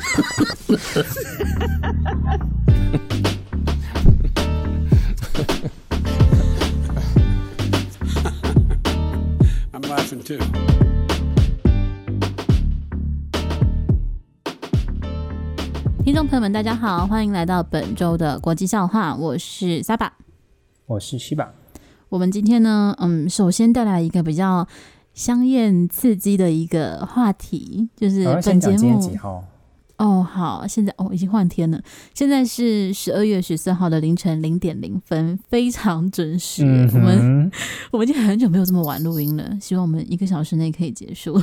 I'm laughing too. 听众朋友们，大家好，欢迎来到本周的国际笑话，我是 Saba，我是西巴。我们今天呢，嗯，首先带来一个比较香艳刺激的一个话题，就是本节目几号？哦，好，现在哦，已经换天了。现在是十二月十四号的凌晨零点零分，非常准时。嗯、我们我们已经很久没有这么晚录音了，希望我们一个小时内可以结束。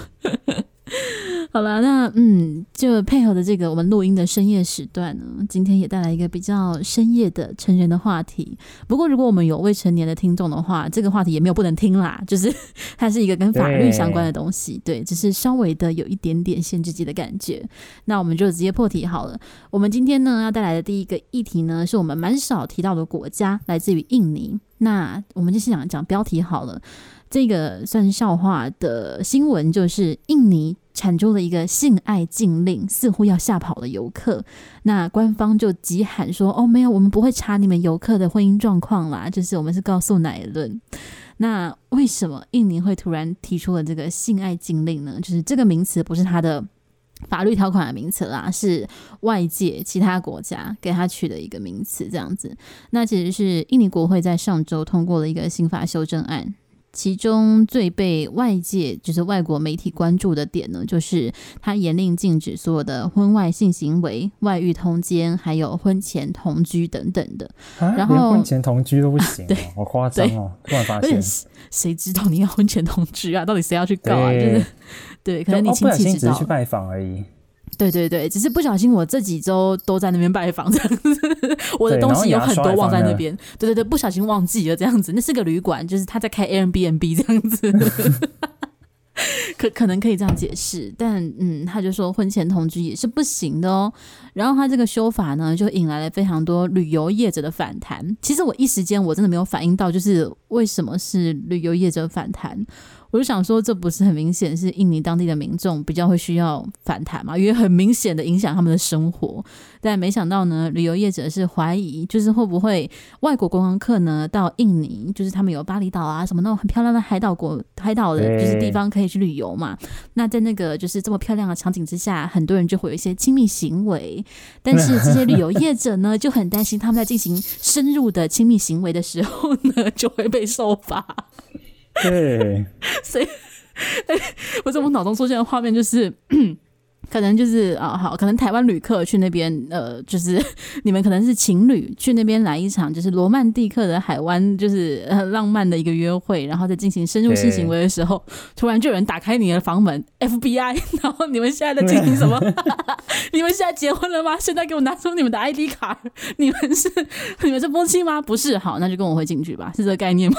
好了，那嗯，就配合的这个我们录音的深夜时段呢，今天也带来一个比较深夜的成人的话题。不过，如果我们有未成年的听众的话，这个话题也没有不能听啦，就是 它是一个跟法律相关的东西，对，对，只是稍微的有一点点限制级的感觉。那我们就直接破题好了。我们今天呢要带来的第一个议题呢，是我们蛮少提到的国家，来自于印尼。那我们就先讲讲标题好了。这个算是笑话的新闻，就是印尼产出了一个性爱禁令，似乎要吓跑了游客。那官方就急喊说：“哦，没有，我们不会查你们游客的婚姻状况啦，就是我们是告诉乃论。”那为什么印尼会突然提出了这个性爱禁令呢？就是这个名词不是它的法律条款的名词啦，是外界其他国家给他取的一个名词，这样子。那其实是印尼国会在上周通过了一个刑法修正案。其中最被外界就是外国媒体关注的点呢，就是他严令禁止所有的婚外性行为、外遇通奸，还有婚前同居等等的。啊、然后婚前同居都不行、好夸张哦！突然发现，谁知道你要婚前同居啊？到底谁要去告啊？就是对，可能你亲戚只是去拜访而已。对对对，只是不小心，我这几周都在那边拜访，这样子，我的东西有很多忘在那边。对对对，不小心忘记了这样子，那是个旅馆，就是他在开 Airbnb 这样子，可可能可以这样解释，但嗯，他就说婚前同居也是不行的哦。然后他这个修法呢，就引来了非常多旅游业者的反弹。其实我一时间我真的没有反应到，就是为什么是旅游业者反弹。我就想说，这不是很明显是印尼当地的民众比较会需要反弹嘛？因为很明显的影响他们的生活。但没想到呢，旅游业者是怀疑，就是会不会外国观光客呢到印尼，就是他们有巴厘岛啊什么那种很漂亮的海岛国、海岛的就是地方可以去旅游嘛？那在那个就是这么漂亮的场景之下，很多人就会有一些亲密行为。但是这些旅游业者呢就很担心，他们在进行深入的亲密行为的时候呢，就会被受罚。对，所以，哎，我在我脑中出现的画面就是，可能就是啊，好，可能台湾旅客去那边，呃，就是 你们可能是情侣去那边来一场，就是罗曼蒂克的海湾，就是很浪漫的一个约会，然后在进行深入性行为的时候，突然就有人打开你的房门，FBI，然后你们现在在进行什么？你们现在结婚了吗？现在给我拿出你们的 ID 卡，你们是你们是夫妻吗？不是，好，那就跟我回进去吧，是这个概念吗？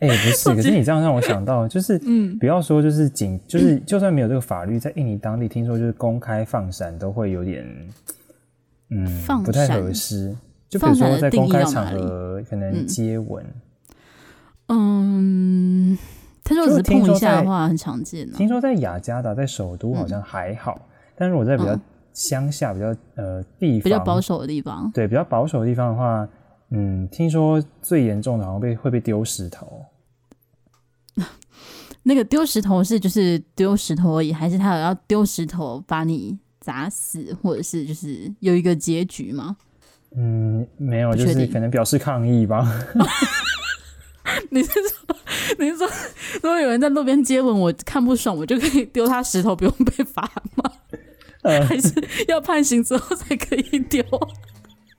哎、欸，不是，可是你这样让我想到，就是，嗯，不要说就是仅，就是就算没有这个法律，在印尼当地，听说就是公开放闪都会有点，嗯，不太合适。就比如说在公开场合可能接吻，嗯，他说只是碰一下的话很常见。听说在雅加达，在首都好像还好，嗯、但是我在比较乡下、比较呃地方比较保守的地方，对比较保守的地方的话，嗯，听说最严重的好像被会被丢石头。那个丢石头是就是丢石头而已，还是他有要丢石头把你砸死，或者是就是有一个结局吗？嗯，没有，就是可能表示抗议吧。你是说你是说，如果有人在路边接吻，我看不爽，我就可以丢他石头，不用被罚吗？呃、还是要判刑之后才可以丢？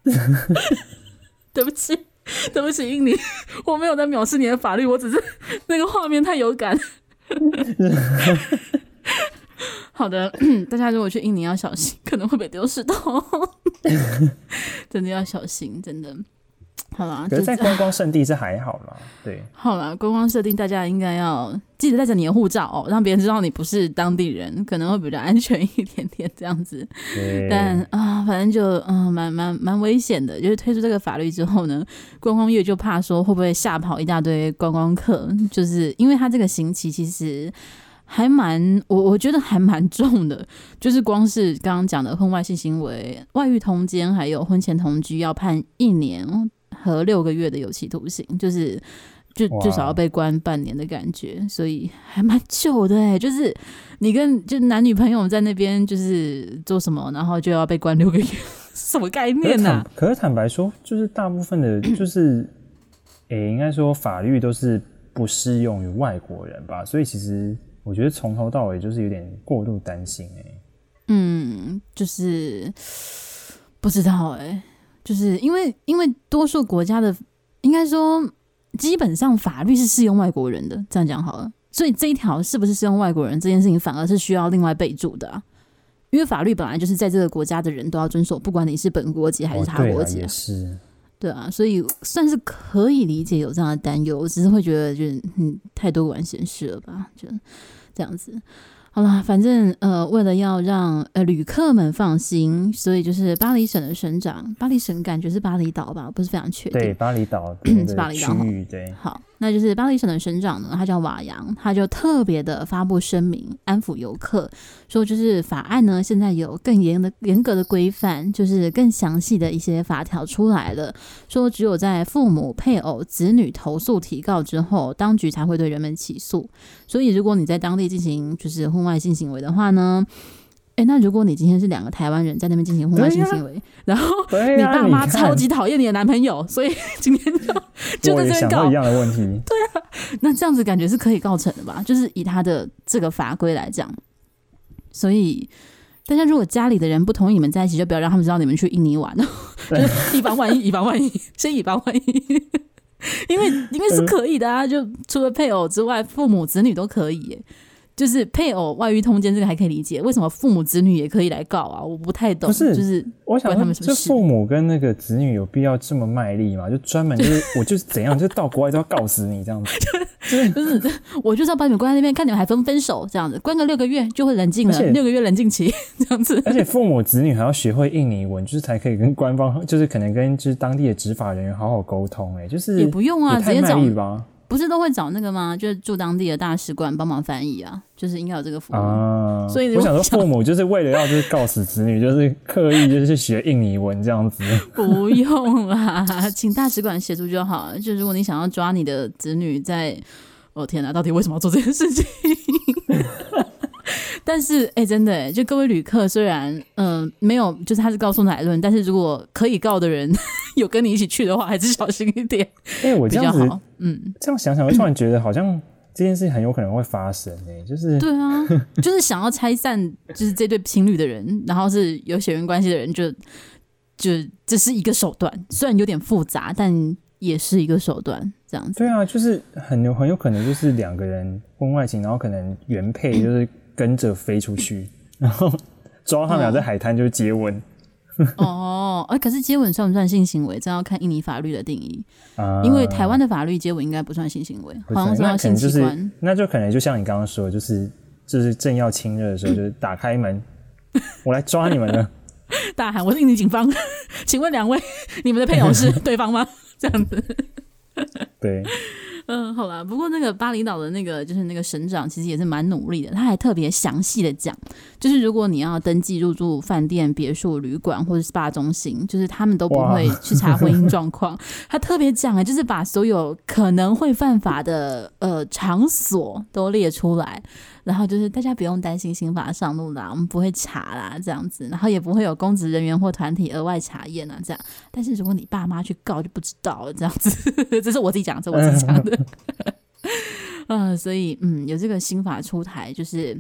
对不起。对不起，印尼，我没有在藐视你的法律，我只是 那个画面太有感。好的，大家如果去印尼要小心，可能会被丢石头，真的要小心，真的。好啦，可是在观光圣地是还好啦，对。好啦，观光设定大家应该要记得带着你的护照哦，让别人知道你不是当地人，可能会比较安全一点点这样子。但啊，反正就嗯，蛮蛮蛮危险的。就是推出这个法律之后呢，观光业就怕说会不会吓跑一大堆观光客，就是因为他这个刑期其实还蛮我我觉得还蛮重的，就是光是刚刚讲的婚外性行为、外遇通奸，还有婚前同居，要判一年和六个月的有期徒刑，就是就至少要被关半年的感觉，所以还蛮久的哎。就是你跟就男女朋友在那边就是做什么，然后就要被关六个月，什么概念呢、啊？可是坦白说，就是大部分的，就 是诶、欸，应该说法律都是不适用于外国人吧，所以其实。我觉得从头到尾就是有点过度担心哎、欸，嗯，就是不知道哎、欸，就是因为因为多数国家的应该说基本上法律是适用外国人的，这样讲好了，所以这一条是不是适用外国人这件事情反而是需要另外备注的啊，因为法律本来就是在这个国家的人都要遵守，不管你是本国籍还是他国籍、啊，哦、是，对啊，所以算是可以理解有这样的担忧，我只是会觉得就是嗯太多管闲事了吧，就。这样子，好了，反正呃，为了要让呃旅客们放心，所以就是巴黎省的省长，巴黎省感觉是巴厘岛吧，不是非常确定。对，巴厘岛 是巴厘岛。对，好。那就是巴黎省的省长呢，他叫瓦扬，他就特别的发布声明，安抚游客，说就是法案呢现在有更严的严格的规范，就是更详细的一些法条出来了，说只有在父母、配偶、子女投诉提告之后，当局才会对人们起诉。所以如果你在当地进行就是婚外性行为的话呢，哎，那如果你今天是两个台湾人在那边进行婚外性行为，啊、然后你爸妈超级讨厌你的男朋友，所以 今天就就在这边告一样的问题。对啊，那这样子感觉是可以告成的吧？就是以他的这个法规来讲，所以大家如果家里的人不同意你们在一起，就不要让他们知道你们去印尼玩，就是以防万一，以防万一，先以防万一，因为因为是可以的啊，就除了配偶之外，父母子女都可以耶。就是配偶外遇通奸这个还可以理解，为什么父母子女也可以来告啊？我不太懂。不是，就是我想他们什么事？父母跟那个子女有必要这么卖力吗？就专门就是我就是怎样，就到国外都要告死你这样子。就是不是，我就是要把你们关在那边，看你们还分不分手这样子，关个六个月就会冷静了，六个月冷静期 这样子。而且父母子女还要学会印尼文，就是才可以跟官方，就是可能跟就是当地的执法人员好好沟通。哎，就是也不用啊，直接找吧。不是都会找那个吗？就是驻当地的大使馆帮忙翻译啊，就是应该有这个服务。啊、所以我想说，父母就是为了要就是告死子女，就是刻意就是去学印尼文这样子。不用啦，请大使馆协助就好。就如果你想要抓你的子女在，哦天哪，到底为什么要做这件事情？但是，哎、欸，真的、欸，就各位旅客，虽然，嗯、呃，没有，就是他是告诉乃论，但是如果可以告的人 有跟你一起去的话，还是小心一点。哎、欸，我这样子，嗯，这样想想，我突然觉得好像这件事情很有可能会发生、欸。哎，就是，对啊，就是想要拆散，就是这对情侣的人，然后是有血缘关系的人就，就就这是一个手段，虽然有点复杂，但也是一个手段，这样子。对啊，就是很有很有可能就是两个人婚外情，然后可能原配 就是。跟着飞出去，然后抓他们俩在海滩就接吻。哦，哎，可是接吻算不算性行为？这要看印尼法律的定义。啊，因为台湾的法律接吻应该不算性行为，好像是要性器官。那就可能就像你刚刚说，就是就是正要亲热的时候，就是打开门，我来抓你们了。大喊：“我是印尼警方，请问两位，你们的配偶是对方吗？”这样子。对。嗯，好啦，不过那个巴厘岛的那个就是那个省长，其实也是蛮努力的。他还特别详细的讲，就是如果你要登记入住饭店、别墅、旅馆或者 SPA 中心，就是他们都不会去查婚姻状况。他特别讲啊，就是把所有可能会犯法的呃场所都列出来。然后就是大家不用担心刑法上路啦，我们不会查啦，这样子，然后也不会有公职人员或团体额外查验啊，这样。但是如果你爸妈去告就不知道了，这样子，这是我自己讲，这我自己讲的。嗯、所以嗯，有这个新法出台，就是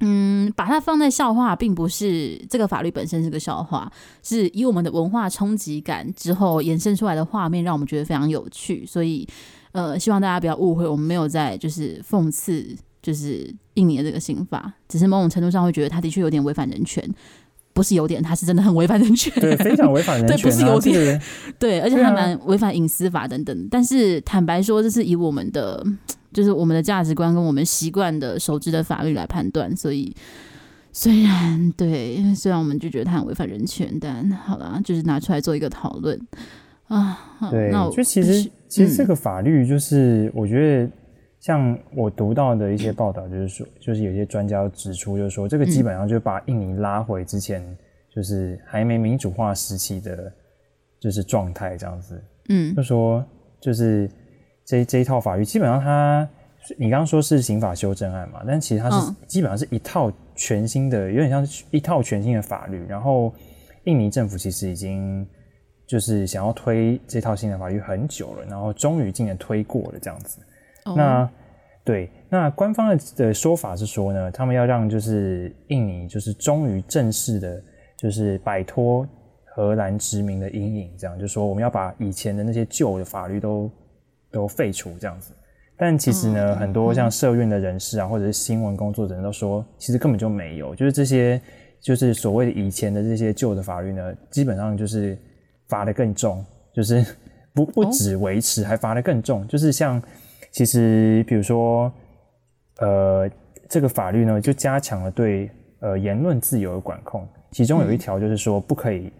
嗯，把它放在笑话，并不是这个法律本身是个笑话，是以我们的文化冲击感之后衍生出来的画面，让我们觉得非常有趣。所以呃，希望大家不要误会，我们没有在就是讽刺。就是印尼的这个刑法，只是某种程度上会觉得他的确有点违反人权，不是有点，他是真的很违反人权，对，非常违反人权、啊，对，不是有点，对，而且还蛮违反隐私法等等。啊、但是坦白说，这是以我们的就是我们的价值观跟我们习惯的熟知的法律来判断，所以虽然对，虽然我们就觉得他很违反人权，但好了，就是拿出来做一个讨论啊。对，那我就其实其实这个法律就是、嗯、我觉得。像我读到的一些报道，就是说，就是有些专家指出，就是说，这个基本上就把印尼拉回之前，就是还没民主化时期的，就是状态这样子。嗯，就说，就是这这一套法律，基本上它，你刚刚说是刑法修正案嘛，但其实它是基本上是一套全新的，有点像是一套全新的法律。然后，印尼政府其实已经就是想要推这套新的法律很久了，然后终于今年推过了这样子。那对，那官方的的说法是说呢，他们要让就是印尼就是终于正式的，就是摆脱荷兰殖民的阴影，这样就是说我们要把以前的那些旧的法律都都废除这样子。但其实呢，很多像社运的人士啊，或者是新闻工作者都说，其实根本就没有，就是这些就是所谓的以前的这些旧的法律呢，基本上就是罚的更重，就是不不止维持，还罚的更重，就是像。其实，比如说，呃，这个法律呢，就加强了对呃言论自由的管控。其中有一条就是说，不可以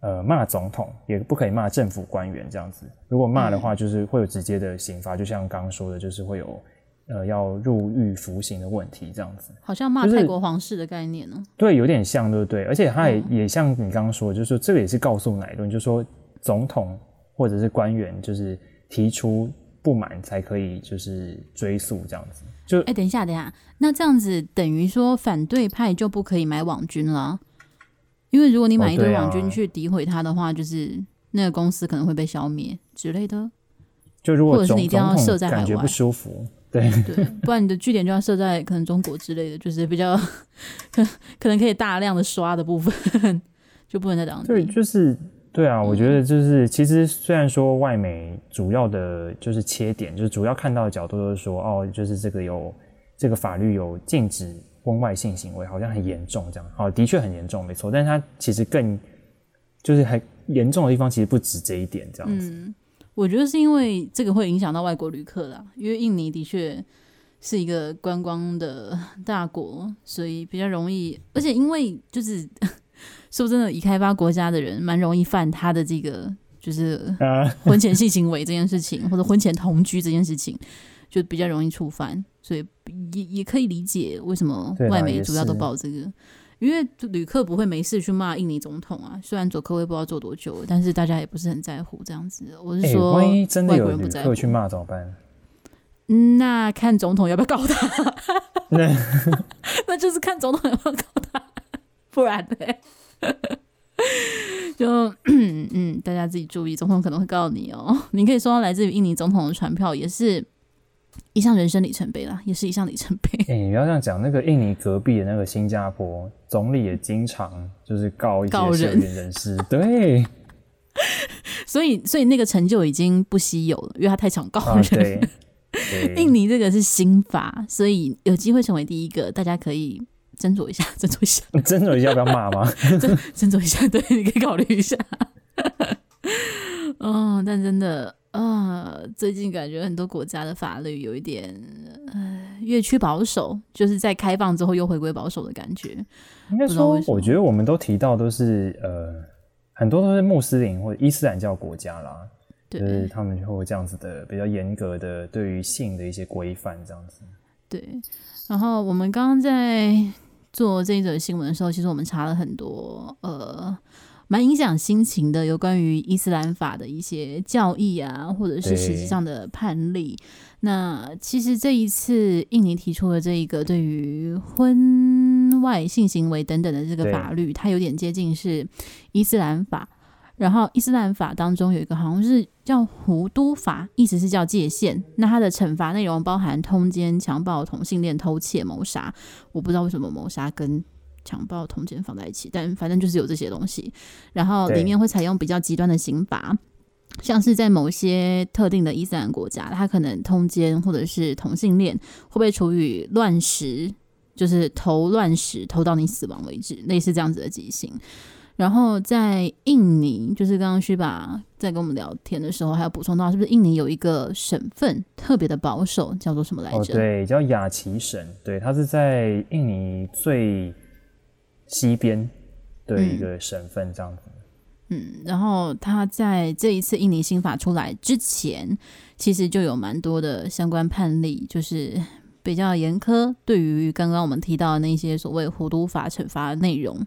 呃骂总统，也不可以骂政府官员这样子。如果骂的话，就是会有直接的刑罚，就像刚刚说的，就是会有呃要入狱服刑的问题这样子。好像骂泰国皇室的概念呢？就是，对，有点像，对不对？而且他也也像你刚刚说的，就是说这个也是告诉乃论，就是说总统或者是官员，就是提出。不满才可以，就是追诉这样子。就哎、欸，等一下，等一下，那这样子等于说反对派就不可以买网军了，因为如果你买一堆网军去诋毁他的话，哦啊、就是那个公司可能会被消灭之类的。就如果或者是你一定要设在海外，感觉不舒服，对对，不然你的据点就要设在可能中国之类的，就是比较可 可能可以大量的刷的部分，就不能再当对，就是。对啊，我觉得就是其实虽然说外媒主要的就是切点，就是主要看到的角度都是说哦，就是这个有这个法律有禁止婚外性行为，好像很严重这样。好，的确很严重，没错。但是它其实更就是很严重的地方，其实不止这一点这样子。嗯，我觉得是因为这个会影响到外国旅客啦，因为印尼的确是一个观光的大国，所以比较容易，而且因为就是。说真的，已开发国家的人蛮容易犯他的这个，就是婚前性行为这件事情，或者婚前同居这件事情，就比较容易触犯，所以也也可以理解为什么外媒主要都报这个，因为旅客不会没事去骂印尼总统啊。虽然佐科威不知道做多久，但是大家也不是很在乎这样子。我是说，万一真的有旅客去骂怎么办？那看总统要不要告他？那就是看总统要不要告他，不然呢？就 嗯，大家自己注意，总统可能会告你哦。你可以收到来自于印尼总统的传票，也是一项人生里程碑啦，也是一项里程碑。哎、欸，你不要这样讲，那个印尼隔壁的那个新加坡总理也经常就是告一些社运人士，人对。所以，所以那个成就已经不稀有了，因为他太常告人。啊、对，对印尼这个是新法，所以有机会成为第一个，大家可以。斟酌一下，斟酌一下，斟酌一下要，不要骂吗？斟斟酌一下，对，你可以考虑一下。哦，但真的啊、呃，最近感觉很多国家的法律有一点呃越趋保守，就是在开放之后又回归保守的感觉。应该说，我觉得我们都提到都是呃很多都是穆斯林或者伊斯兰教国家啦，对就是他们就会这样子的比较严格的对于性的一些规范这样子。对，然后我们刚刚在。做这一则新闻的时候，其实我们查了很多，呃，蛮影响心情的，有关于伊斯兰法的一些教义啊，或者是实际上的判例。那其实这一次印尼提出的这一个对于婚外性行为等等的这个法律，它有点接近是伊斯兰法。然后伊斯兰法当中有一个好像是叫胡都法，意思是叫界限。那它的惩罚内容包含通奸、强暴、同性恋、偷窃、谋杀。我不知道为什么谋杀跟强暴、通奸放在一起，但反正就是有这些东西。然后里面会采用比较极端的刑罚，像是在某些特定的伊斯兰国家，他可能通奸或者是同性恋会被处以乱石，就是投乱石投到你死亡为止，类似这样子的极刑。然后在印尼，就是刚刚须拔在跟我们聊天的时候，还有补充到，是不是印尼有一个省份特别的保守，叫做什么来着？哦，对，叫雅琪省。对，它是在印尼最西边的一个省份，这样子。嗯，然后他在这一次印尼新法出来之前，其实就有蛮多的相关判例，就是比较严苛，对于刚刚我们提到的那些所谓活毒法惩罚的内容，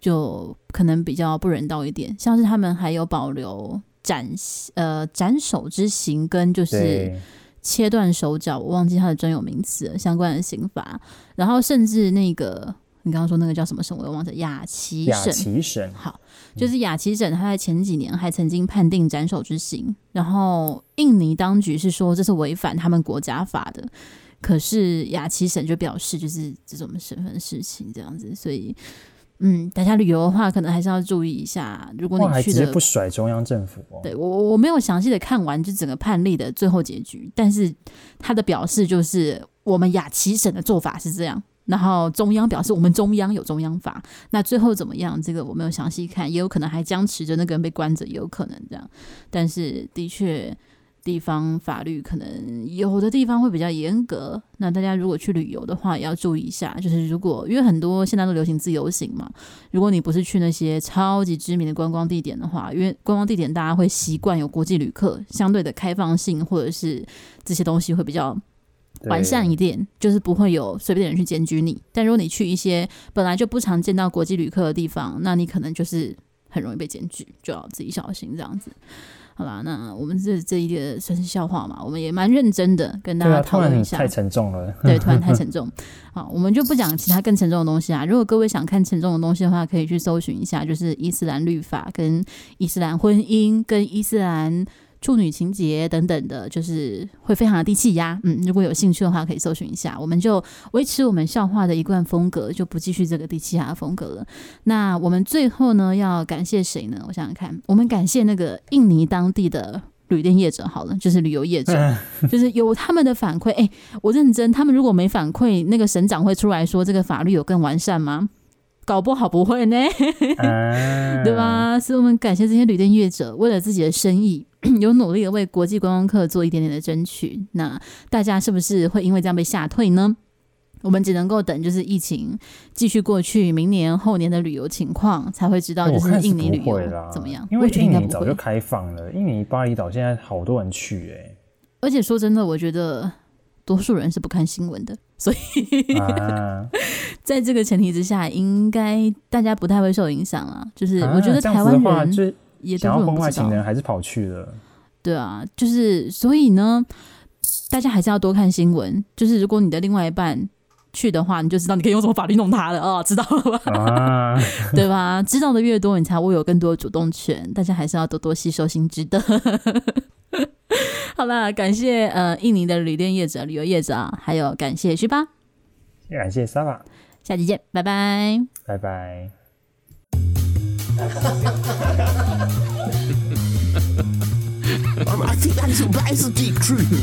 就可能比较不人道一点。像是他们还有保留斩呃斩首之刑跟就是切断手脚，我忘记它的专有名词相关的刑罚，然后甚至那个。你刚刚说那个叫什么省？我又忘记。雅琪省。雅琪省。好，就是雅琪省，他在前几年还曾经判定斩首之刑，然后印尼当局是说这是违反他们国家法的，可是雅琪省就表示就是这种身份事情这样子，所以嗯，大家旅游的话可能还是要注意一下。如果你去的不甩中央政府，哦，对我我没有详细的看完就整个判例的最后结局，但是他的表示就是我们雅琪省的做法是这样。然后中央表示我们中央有中央法，那最后怎么样？这个我没有详细看，也有可能还僵持着那个人被关着，也有可能这样。但是的确，地方法律可能有的地方会比较严格。那大家如果去旅游的话，也要注意一下。就是如果因为很多现在都流行自由行嘛，如果你不是去那些超级知名的观光地点的话，因为观光地点大家会习惯有国际旅客，相对的开放性或者是这些东西会比较。完善一点，就是不会有随便的人去检举你。但如果你去一些本来就不常见到国际旅客的地方，那你可能就是很容易被检举，就要自己小心这样子。好啦，那我们这这一个算是笑话嘛，我们也蛮认真的跟大家讨论一下。太沉重了，对，突然太沉重。好，我们就不讲其他更沉重的东西啊。如果各位想看沉重的东西的话，可以去搜寻一下，就是伊斯兰律法、跟伊斯兰婚姻、跟伊斯兰。处女情节等等的，就是会非常的低气压。嗯，如果有兴趣的话，可以搜寻一下。我们就维持我们笑话的一贯风格，就不继续这个低气压的风格了。那我们最后呢，要感谢谁呢？我想想看，我们感谢那个印尼当地的旅店业者好了，就是旅游业者，就是有他们的反馈。哎、欸，我认真，他们如果没反馈，那个省长会出来说这个法律有更完善吗？搞不好不会呢，对吧？所以我们感谢这些旅店业者，为了自己的生意。有努力的为国际观光客做一点点的争取，那大家是不是会因为这样被吓退呢？我们只能够等，就是疫情继续过去，明年后年的旅游情况才会知道，就是印尼旅游怎么样？因为印尼早就开放了，印尼巴厘岛现在好多人去哎。而且说真的，我觉得多数人是不看新闻的，所以、啊、在这个前提之下，应该大家不太会受影响啊。就是我觉得台湾人。也都是婚外情人还是跑去了，对啊，就是所以呢，大家还是要多看新闻。就是如果你的另外一半去的话，你就知道你可以用什么法律弄他了哦，知道了吧？啊、对吧？知道的越多，你才会有更多的主动权。大家还是要多多吸收新知的。好啦，感谢呃印尼的旅店业者、旅游业者啊，还有感谢徐巴，感谢 Sava，下期见，拜拜，拜拜。Warum hat sie dann so weiße die Krühen?